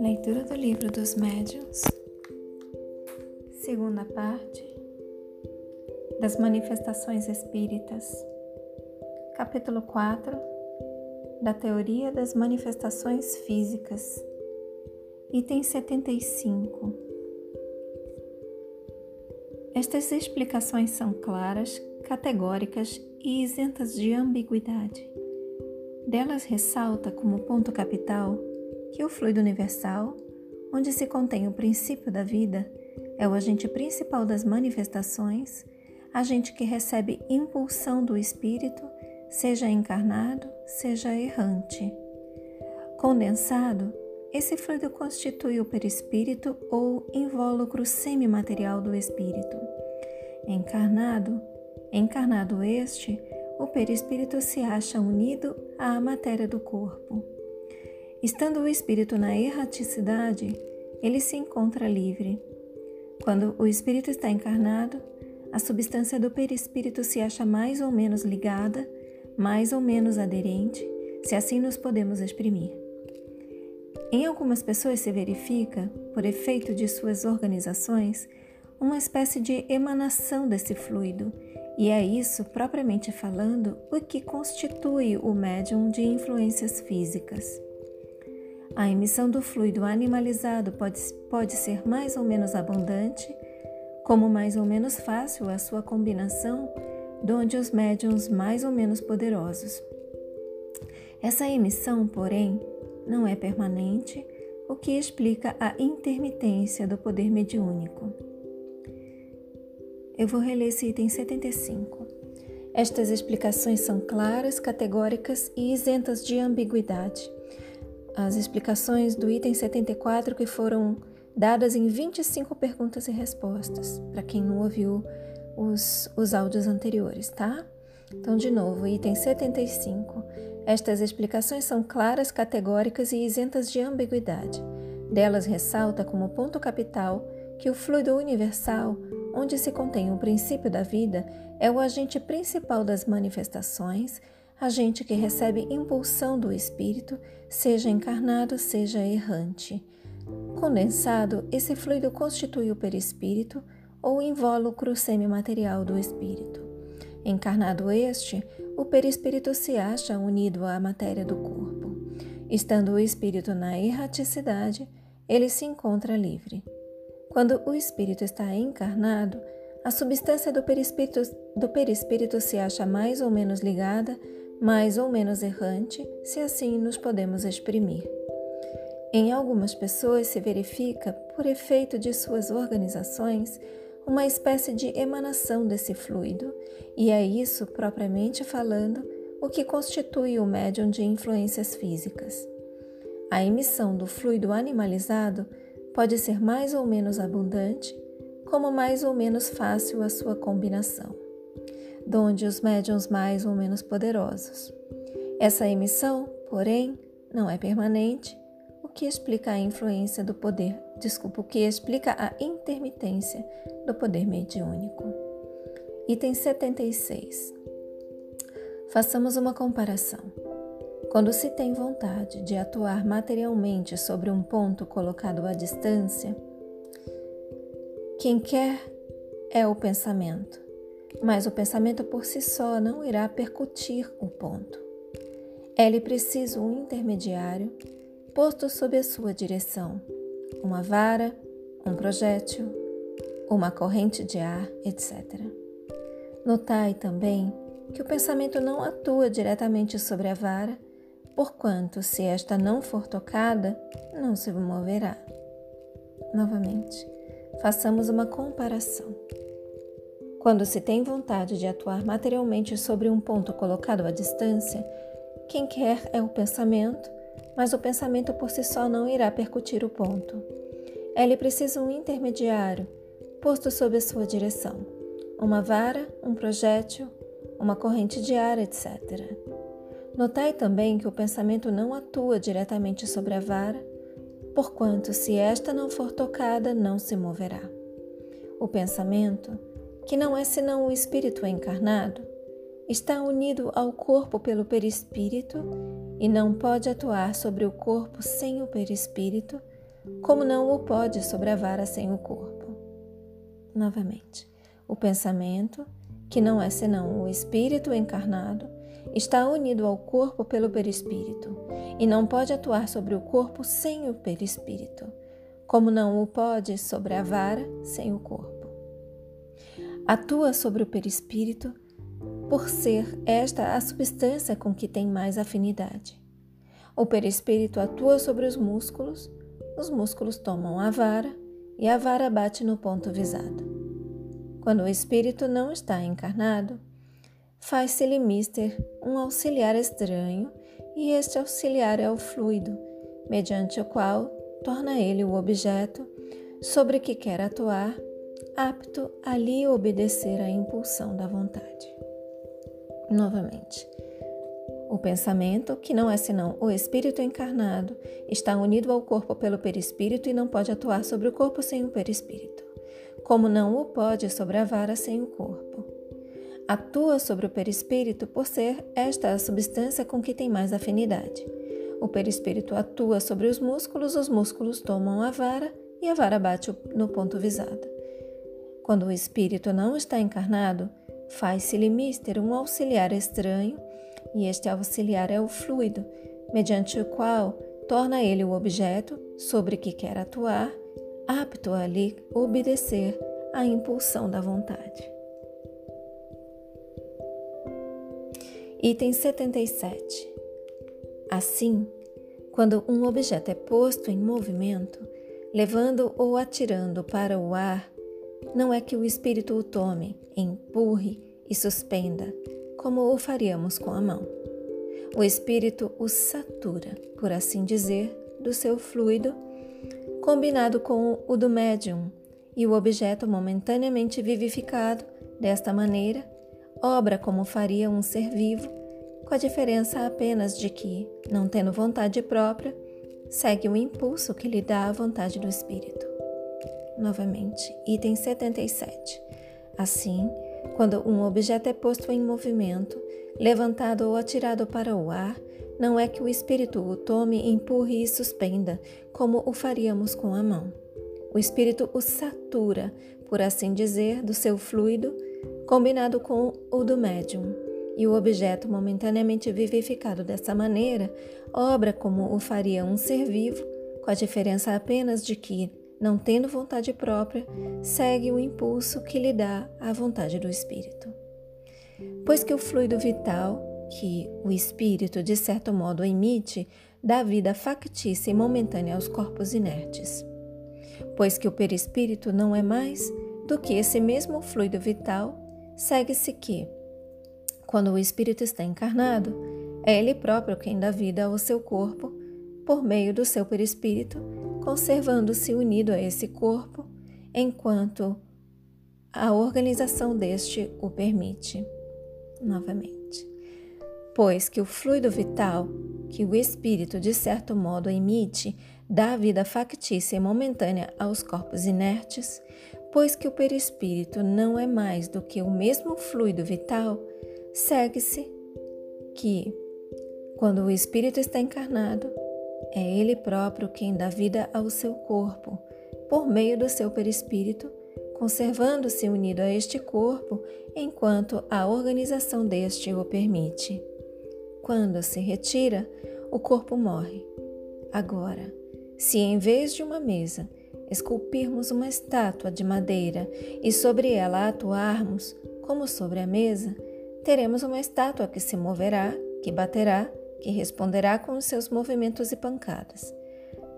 Leitura do Livro dos Médiuns, segunda parte das Manifestações Espíritas, capítulo 4 da Teoria das Manifestações Físicas, item 75. Estas explicações são claras, categóricas e isentas de ambiguidade. Delas ressalta como ponto capital que o fluido universal, onde se contém o princípio da vida, é o agente principal das manifestações, agente que recebe impulsão do espírito, seja encarnado, seja errante. Condensado, esse fluido constitui o perispírito ou invólucro semimaterial do espírito. Encarnado, encarnado este, o perispírito se acha unido à matéria do corpo. Estando o espírito na erraticidade, ele se encontra livre. Quando o espírito está encarnado, a substância do perispírito se acha mais ou menos ligada, mais ou menos aderente, se assim nos podemos exprimir. Em algumas pessoas se verifica, por efeito de suas organizações, uma espécie de emanação desse fluido, e é isso, propriamente falando, o que constitui o médium de influências físicas. A emissão do fluido animalizado pode, pode ser mais ou menos abundante, como mais ou menos fácil a sua combinação, donde os médiums mais ou menos poderosos. Essa emissão, porém, não é permanente, o que explica a intermitência do poder mediúnico. Eu vou reler esse item 75. Estas explicações são claras, categóricas e isentas de ambiguidade as explicações do item 74 que foram dadas em 25 perguntas e respostas, para quem não ouviu os, os áudios anteriores, tá? Então, de novo, item 75. Estas explicações são claras, categóricas e isentas de ambiguidade. Delas ressalta como ponto capital que o fluido universal, onde se contém o princípio da vida, é o agente principal das manifestações agente que recebe impulsão do espírito, seja encarnado, seja errante. Condensado, esse fluido constitui o perispírito ou invólucro semimaterial do espírito. Encarnado este, o perispírito se acha unido à matéria do corpo. Estando o espírito na erraticidade, ele se encontra livre. Quando o espírito está encarnado, a substância do perispírito, do perispírito se acha mais ou menos ligada mais ou menos errante, se assim nos podemos exprimir. Em algumas pessoas se verifica, por efeito de suas organizações, uma espécie de emanação desse fluido, e é isso, propriamente falando, o que constitui o médium de influências físicas. A emissão do fluido animalizado pode ser mais ou menos abundante, como mais ou menos fácil a sua combinação donde os médiums mais ou menos poderosos. Essa emissão, porém, não é permanente, o que explica a influência do poder, desculpa, o que explica a intermitência do poder mediúnico. Item 76. Façamos uma comparação. Quando se tem vontade de atuar materialmente sobre um ponto colocado à distância, quem quer é o pensamento, mas o pensamento por si só não irá percutir o ponto. É-lhe preciso um intermediário posto sob a sua direção, uma vara, um projétil, uma corrente de ar, etc. Notai também que o pensamento não atua diretamente sobre a vara, porquanto, se esta não for tocada, não se moverá. Novamente, façamos uma comparação. Quando se tem vontade de atuar materialmente sobre um ponto colocado à distância, quem quer é o pensamento, mas o pensamento por si só não irá percutir o ponto. É-lhe preciso um intermediário, posto sob a sua direção, uma vara, um projétil, uma corrente de ar, etc. Notai também que o pensamento não atua diretamente sobre a vara, porquanto, se esta não for tocada, não se moverá. O pensamento que não é senão o espírito encarnado, está unido ao corpo pelo perispírito e não pode atuar sobre o corpo sem o perispírito, como não o pode sobre a vara sem o corpo. Novamente, o pensamento, que não é senão o espírito encarnado, está unido ao corpo pelo perispírito e não pode atuar sobre o corpo sem o perispírito, como não o pode sobre a vara sem o corpo. Atua sobre o perispírito por ser esta a substância com que tem mais afinidade. O perispírito atua sobre os músculos, os músculos tomam a vara e a vara bate no ponto visado. Quando o espírito não está encarnado, faz-se-lhe mister um auxiliar estranho, e este auxiliar é o fluido, mediante o qual torna ele o objeto sobre que quer atuar, apto a lhe obedecer à impulsão da vontade novamente. O pensamento, que não é senão o espírito encarnado, está unido ao corpo pelo perispírito e não pode atuar sobre o corpo sem o perispírito, como não o pode sobre a vara sem o corpo. Atua sobre o perispírito por ser esta a substância com que tem mais afinidade. O perispírito atua sobre os músculos, os músculos tomam a vara e a vara bate no ponto visado. Quando o espírito não está encarnado, Faz-se-lhe mister um auxiliar estranho, e este auxiliar é o fluido, mediante o qual torna ele o objeto sobre que quer atuar, apto a lhe obedecer à impulsão da vontade. Item 77. Assim, quando um objeto é posto em movimento, levando ou atirando para o ar, não é que o espírito o tome, empurre e suspenda, como o faríamos com a mão. O espírito o satura, por assim dizer, do seu fluido, combinado com o do médium, e o objeto momentaneamente vivificado, desta maneira, obra como faria um ser vivo, com a diferença apenas de que, não tendo vontade própria, segue o impulso que lhe dá a vontade do espírito novamente, item 77. Assim, quando um objeto é posto em movimento, levantado ou atirado para o ar, não é que o espírito o tome, empurre e suspenda, como o faríamos com a mão. O espírito o satura, por assim dizer, do seu fluido, combinado com o do médium, e o objeto momentaneamente vivificado dessa maneira obra como o faria um ser vivo, com a diferença apenas de que, não tendo vontade própria, segue o impulso que lhe dá a vontade do espírito. Pois que o fluido vital, que o espírito de certo modo emite, dá vida factícia e momentânea aos corpos inertes. Pois que o perispírito não é mais do que esse mesmo fluido vital, segue-se que, quando o espírito está encarnado, é ele próprio quem dá vida ao seu corpo por meio do seu perispírito conservando-se unido a esse corpo enquanto a organização deste o permite. Novamente. Pois que o fluido vital, que o espírito de certo modo emite, dá vida factícia e momentânea aos corpos inertes, pois que o perispírito não é mais do que o mesmo fluido vital, segue-se que, quando o espírito está encarnado, é Ele próprio quem dá vida ao seu corpo, por meio do seu perispírito, conservando-se unido a este corpo enquanto a organização deste o permite. Quando se retira, o corpo morre. Agora, se em vez de uma mesa esculpirmos uma estátua de madeira e sobre ela atuarmos como sobre a mesa, teremos uma estátua que se moverá, que baterá que responderá com os seus movimentos e pancadas.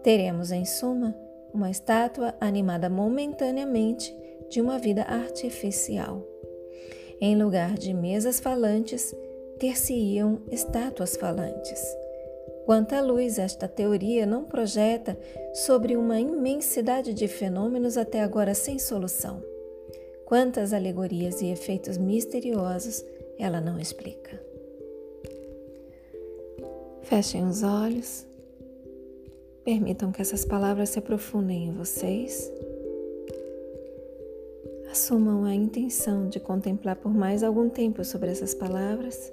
Teremos, em suma, uma estátua animada momentaneamente de uma vida artificial. Em lugar de mesas falantes, ter-se-iam estátuas falantes. Quanta luz esta teoria não projeta sobre uma imensidade de fenômenos até agora sem solução. Quantas alegorias e efeitos misteriosos ela não explica. Fechem os olhos. Permitam que essas palavras se aprofundem em vocês. Assumam a intenção de contemplar por mais algum tempo sobre essas palavras.